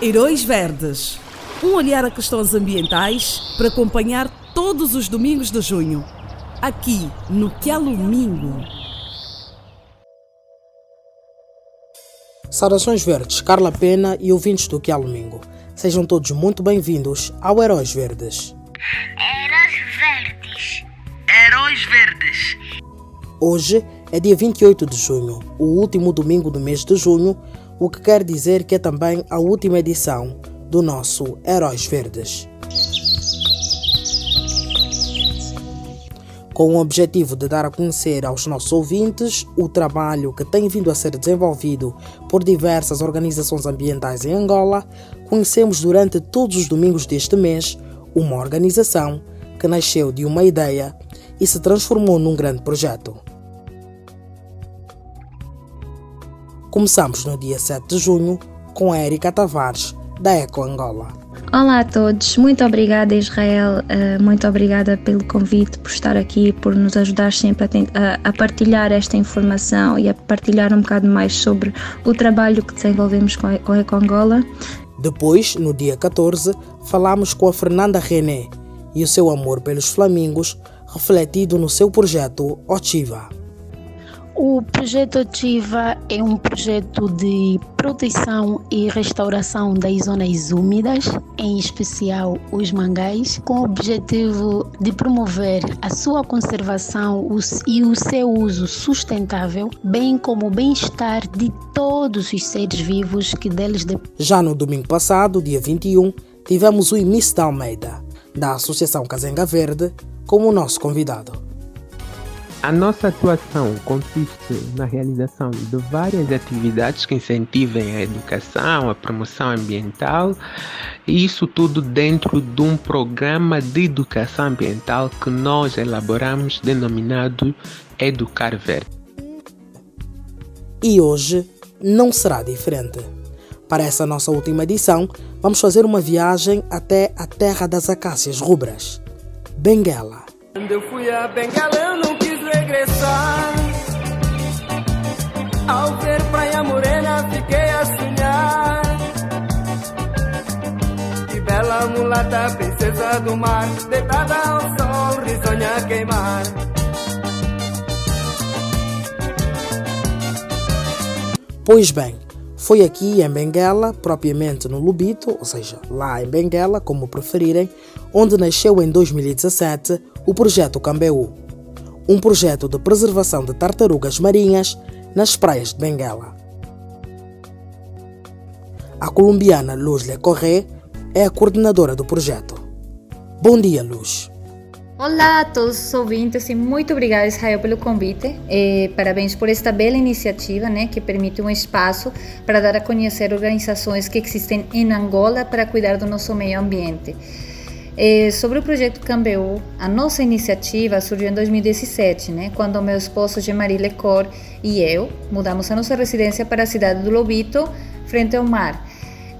Heróis Verdes. Um olhar a questões ambientais para acompanhar todos os domingos de junho. Aqui no Quelomingo. Saudações verdes, Carla Pena e ouvintes do Quelomingo. Sejam todos muito bem-vindos ao Heróis Verdes. Heróis Verdes. Heróis Verdes. Hoje é dia 28 de junho, o último domingo do mês de junho, o que quer dizer que é também a última edição do nosso Heróis Verdes. Com o objetivo de dar a conhecer aos nossos ouvintes o trabalho que tem vindo a ser desenvolvido por diversas organizações ambientais em Angola, conhecemos durante todos os domingos deste mês uma organização que nasceu de uma ideia e se transformou num grande projeto. Começamos no dia 7 de junho com a Erika Tavares, da Eco Angola. Olá a todos, muito obrigada Israel, uh, muito obrigada pelo convite, por estar aqui, por nos ajudar sempre a, partilhar esta informação e a partilhar um bocado mais sobre o trabalho que desenvolvemos com a, Eco Angola. Depois, no dia 14, falamos com a Fernanda René e o seu amor pelos flamingos refletido no seu projeto Otiva. O projeto Ativa é um projeto de proteção e restauração das zonas úmidas, em especial os mangais, com o objetivo de promover a sua conservação e o seu uso sustentável, bem como o bem-estar de todos os seres vivos que deles dependem. Já no domingo passado, dia 21, tivemos o Início da Almeida, da Associação Cazenga Verde, como nosso convidado. A nossa atuação consiste na realização de várias atividades que incentivem a educação, a promoção ambiental, e isso tudo dentro de um programa de educação ambiental que nós elaboramos denominado Educar Verde. E hoje não será diferente. Para essa nossa última edição, vamos fazer uma viagem até a terra das acácias rubras, Benguela. Quando eu fui a Benguela, eu não regressar. Ao ver Praia Morena, fiquei a sonhar. Que bela mulata, princesa do mar, deitada ao sol, risonha a queimar. Pois bem, foi aqui em Benguela, propriamente no Lubito, ou seja, lá em Benguela, como preferirem, onde nasceu em 2017 o projeto Cambeu um projeto de preservação de tartarugas marinhas nas praias de Benguela. A colombiana Luz Le Corré é a coordenadora do projeto. Bom dia, Luz. Olá a todos os ouvintes e muito obrigada, Israel, pelo convite. Eh, parabéns por esta bela iniciativa, né, que permite um espaço para dar a conhecer organizações que existem em Angola para cuidar do nosso meio ambiente. É, sobre o projeto Cambeu, a nossa iniciativa surgiu em 2017, né, quando meu esposo Jean-Marie Lecor e eu mudamos a nossa residência para a cidade do Lobito, frente ao mar.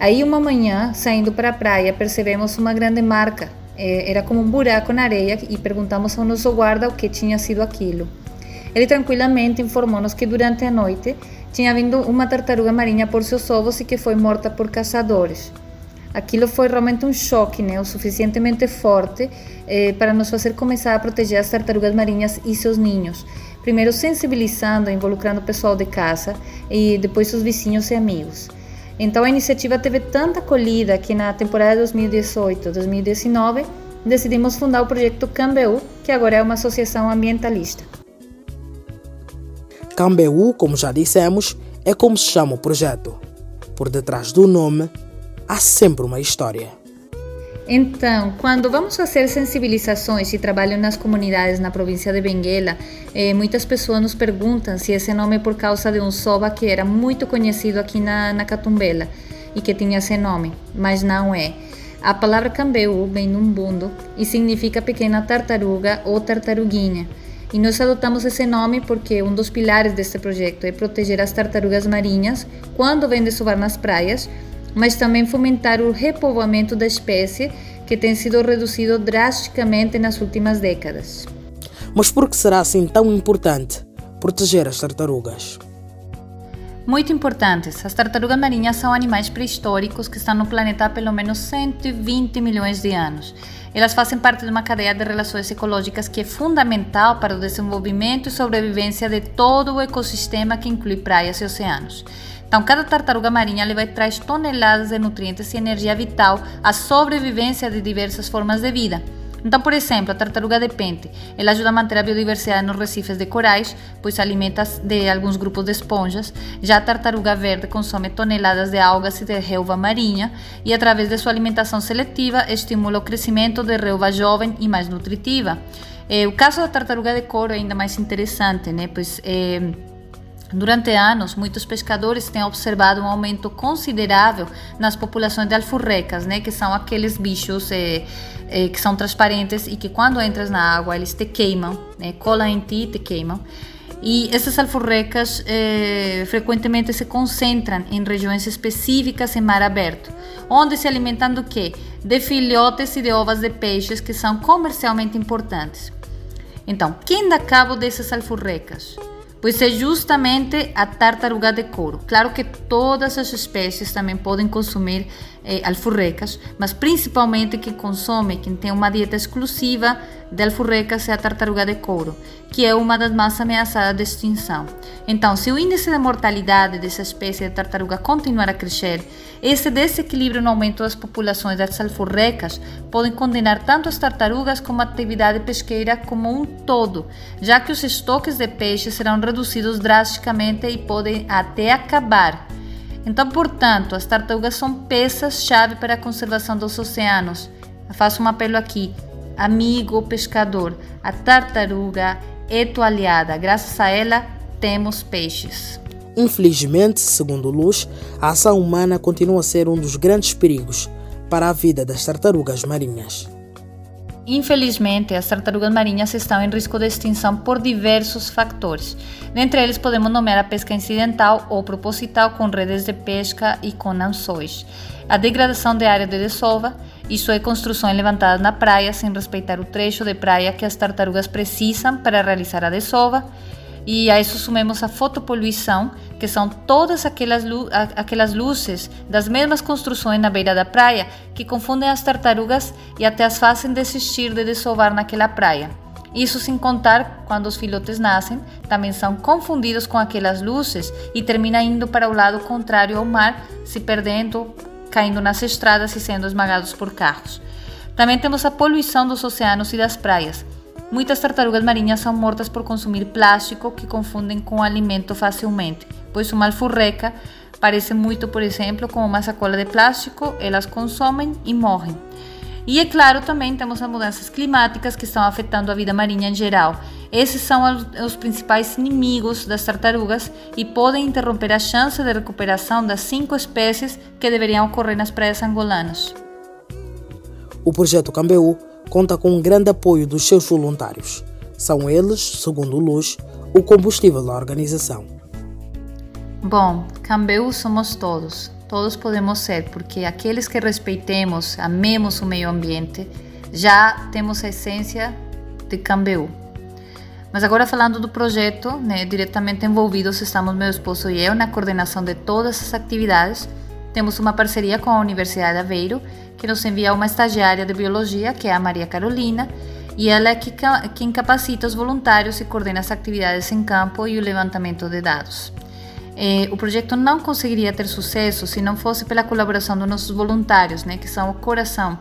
Aí, uma manhã, saindo para a praia, percebemos uma grande marca. É, era como um buraco na areia e perguntamos ao nosso guarda o que tinha sido aquilo. Ele tranquilamente informou-nos que durante a noite tinha vindo uma tartaruga marinha por seus ovos e que foi morta por caçadores. Aquilo foi realmente um choque, né, o suficientemente forte eh, para nos fazer começar a proteger as tartarugas marinhas e seus ninhos. Primeiro sensibilizando, involucrando o pessoal de casa e depois os vizinhos e amigos. Então a iniciativa teve tanta acolhida que na temporada 2018-2019 decidimos fundar o projeto Cambeu, que agora é uma associação ambientalista. Cambeu, como já dissemos, é como se chama o projeto. Por detrás do nome há sempre uma história. Então, quando vamos fazer sensibilizações e trabalho nas comunidades na província de Benguela, eh, muitas pessoas nos perguntam se esse nome é por causa de um soba que era muito conhecido aqui na, na Catumbela e que tinha esse nome, mas não é. A palavra cambeu vem do umbundo e significa pequena tartaruga ou tartaruguinha. E nós adotamos esse nome porque um dos pilares deste projeto é proteger as tartarugas marinhas quando vêm desovar nas praias mas também fomentar o repovoamento da espécie, que tem sido reduzido drasticamente nas últimas décadas. Mas por que será assim tão importante proteger as tartarugas? Muito importantes, as tartarugas marinhas são animais pré-históricos que estão no planeta há pelo menos 120 milhões de anos. Elas fazem parte de uma cadeia de relações ecológicas que é fundamental para o desenvolvimento e sobrevivência de todo o ecossistema que inclui praias e oceanos. Então, cada tartaruga marinha leva traz toneladas de nutrientes e energia vital à sobrevivência de diversas formas de vida. Então, por exemplo, a tartaruga de pente, ela ajuda a manter a biodiversidade nos recifes de corais, pois alimenta de alguns grupos de esponjas. Já a tartaruga verde consome toneladas de algas e de relva marinha e, através de sua alimentação seletiva, estimula o crescimento de relva jovem e mais nutritiva. Eh, o caso da tartaruga de couro é ainda mais interessante, né? Pois eh, Durante anos, muitos pescadores têm observado um aumento considerável nas populações de alfurrecas, né, que são aqueles bichos eh, eh, que são transparentes e que quando entras na água eles te queimam, né, colam em ti e te queimam. E essas alfurrecas eh, frequentemente se concentram em regiões específicas em mar aberto, onde se alimentam do quê? De filhotes e de ovas de peixes que são comercialmente importantes. Então, quem dá cabo dessas alfurrecas? Pois é justamente a tartaruga de couro. Claro que todas as espécies também podem consumir eh, alfurrecas, mas principalmente quem consome, quem tem uma dieta exclusiva de alfurrecas é a tartaruga de couro, que é uma das mais ameaçadas de extinção. Então, se o índice de mortalidade dessa espécie de tartaruga continuar a crescer, esse desequilíbrio no aumento das populações das alfurrecas pode condenar tanto as tartarugas como a atividade pesqueira como um todo, já que os estoques de peixes serão reduzidos drasticamente e podem até acabar. Então, portanto, as tartarugas são peças-chave para a conservação dos oceanos. Eu faço um apelo aqui. Amigo pescador, a tartaruga é tua aliada. Graças a ela, temos peixes. Infelizmente, segundo Luz, a ação humana continua a ser um dos grandes perigos para a vida das tartarugas marinhas. Infelizmente, as tartarugas marinhas estão em risco de extinção por diversos fatores. Dentre eles, podemos nomear a pesca incidental ou proposital com redes de pesca e com anzóis, a degradação de área de desova, isso é construções levantadas na praia sem respeitar o trecho de praia que as tartarugas precisam para realizar a desova, e a isso sumemos a fotopoluição, que são todas aquelas, aquelas luzes das mesmas construções na beira da praia que confundem as tartarugas e até as fazem desistir de desovar naquela praia. Isso sem contar quando os filhotes nascem, também são confundidos com aquelas luzes e terminam indo para o lado contrário ao mar, se perdendo, caindo nas estradas e sendo esmagados por carros. Também temos a poluição dos oceanos e das praias Muitas tartarugas marinhas são mortas por consumir plástico que confundem com alimento facilmente, pois uma alfurreca parece muito, por exemplo, com uma sacola de plástico, elas consomem e morrem. E é claro, também temos as mudanças climáticas que estão afetando a vida marinha em geral. Esses são os principais inimigos das tartarugas e podem interromper a chance de recuperação das cinco espécies que deveriam ocorrer nas praias angolanas. O projeto Cambeu conta com um grande apoio dos seus voluntários. São eles, segundo Luz, o combustível da organização. Bom, Cambeu somos todos. Todos podemos ser, porque aqueles que respeitemos, amemos o meio ambiente, já temos a essência de Cambeu. Mas agora falando do projeto, né, diretamente envolvidos estamos meu esposo e eu na coordenação de todas as atividades. Temos uma parceria com a Universidade de Aveiro que nos envia uma estagiária de biologia, que é a Maria Carolina, e ela é que, quem capacita os voluntários e coordena as atividades em campo e o levantamento de dados. Eh, o projeto não conseguiria ter sucesso se não fosse pela colaboração dos nossos voluntários, né, que são o coração.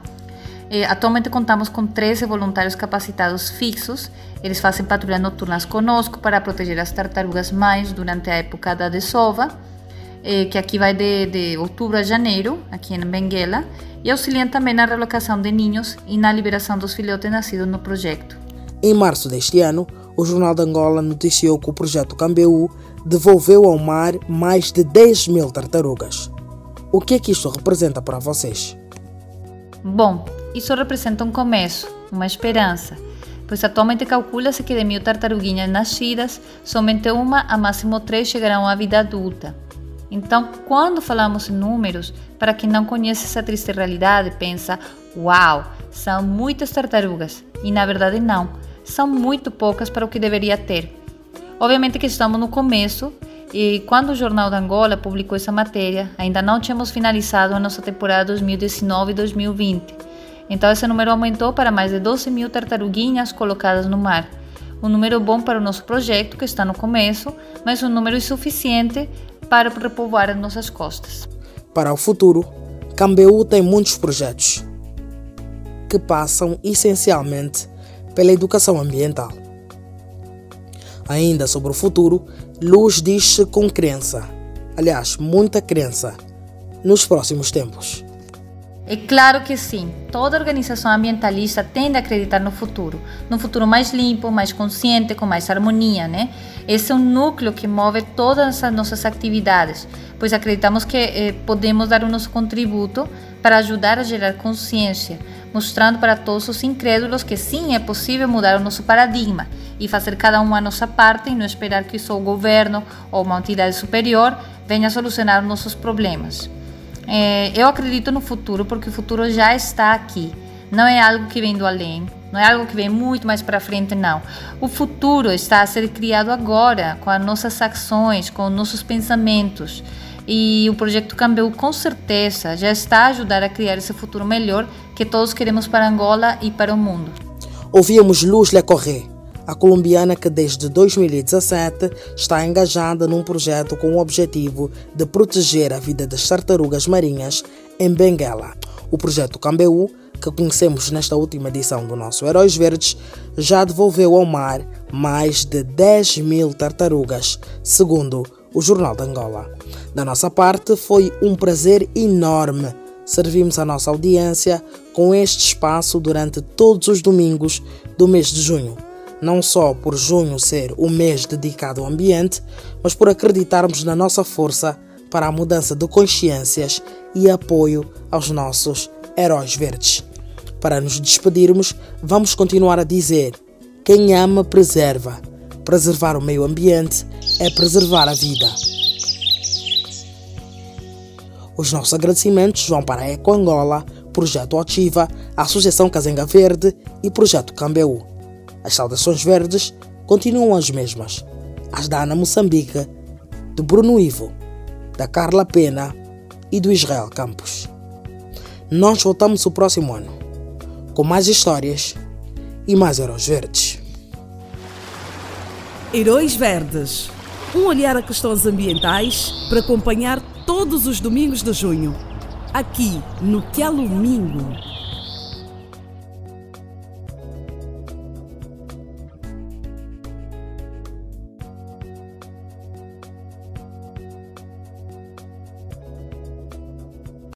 Eh, atualmente contamos com 13 voluntários capacitados fixos. Eles fazem patrulhas noturnas conosco para proteger as tartarugas mães durante a época da desova, eh, que aqui vai de, de outubro a janeiro, aqui em Benguela e auxiliam também na relocação de ninhos e na liberação dos filhotes nascidos no projeto. Em março deste ano, o Jornal de Angola noticiou que o projeto Cambeu devolveu ao mar mais de 10 mil tartarugas. O que é que isto representa para vocês? Bom, isso representa um começo, uma esperança, pois atualmente calcula-se que de mil tartaruguinhas nascidas, somente uma a máximo três chegarão à vida adulta. Então, quando falamos em números, para quem não conhece essa triste realidade, pensa: uau, são muitas tartarugas. E na verdade, não, são muito poucas para o que deveria ter. Obviamente que estamos no começo E quando o Jornal da Angola publicou essa matéria, ainda não tínhamos finalizado a nossa temporada 2019 2020. Então esse número aumentou para mais de 12 mil tartaruguinhas colocadas no mar. Um número bom para o nosso projeto, que está no começo, mas um número insuficiente para repovoar as nossas costas. Para o futuro, Cambeu tem muitos projetos que passam essencialmente pela educação ambiental. Ainda sobre o futuro, Luz diz-se com crença, aliás, muita crença, nos próximos tempos. É claro que sim, toda organização ambientalista tende a acreditar no futuro, num futuro mais limpo, mais consciente, com mais harmonia, né? Esse é o núcleo que move todas as nossas atividades, pois acreditamos que eh, podemos dar o nosso contributo para ajudar a gerar consciência, mostrando para todos os incrédulos que sim é possível mudar o nosso paradigma e fazer cada um a nossa parte e não esperar que só o governo ou uma entidade superior venha solucionar os nossos problemas. É, eu acredito no futuro porque o futuro já está aqui. Não é algo que vem do além, não é algo que vem muito mais para frente, não. O futuro está a ser criado agora, com as nossas ações, com os nossos pensamentos. E o projeto Cambeu, com certeza, já está a ajudar a criar esse futuro melhor que todos queremos para Angola e para o mundo. Ouvíamos Luz Le Corré a colombiana que desde 2017 está engajada num projeto com o objetivo de proteger a vida das tartarugas marinhas em Benguela. O projeto Cambeu, que conhecemos nesta última edição do nosso Heróis Verdes, já devolveu ao mar mais de 10 mil tartarugas, segundo o Jornal de Angola. Da nossa parte, foi um prazer enorme servimos a nossa audiência com este espaço durante todos os domingos do mês de junho não só por junho ser o mês dedicado ao ambiente, mas por acreditarmos na nossa força para a mudança de consciências e apoio aos nossos heróis verdes. Para nos despedirmos, vamos continuar a dizer: quem ama, preserva. Preservar o meio ambiente é preservar a vida. Os nossos agradecimentos vão para a Eco Angola, Projeto Ativa, Associação Cazenga Verde e Projeto Cambeu. As saudações verdes continuam as mesmas. As da Ana Moçambique, do Bruno Ivo, da Carla Pena e do Israel Campos. Nós voltamos o próximo ano com mais histórias e mais heróis verdes. Heróis Verdes um olhar a questões ambientais para acompanhar todos os domingos de junho, aqui no Que Mingo.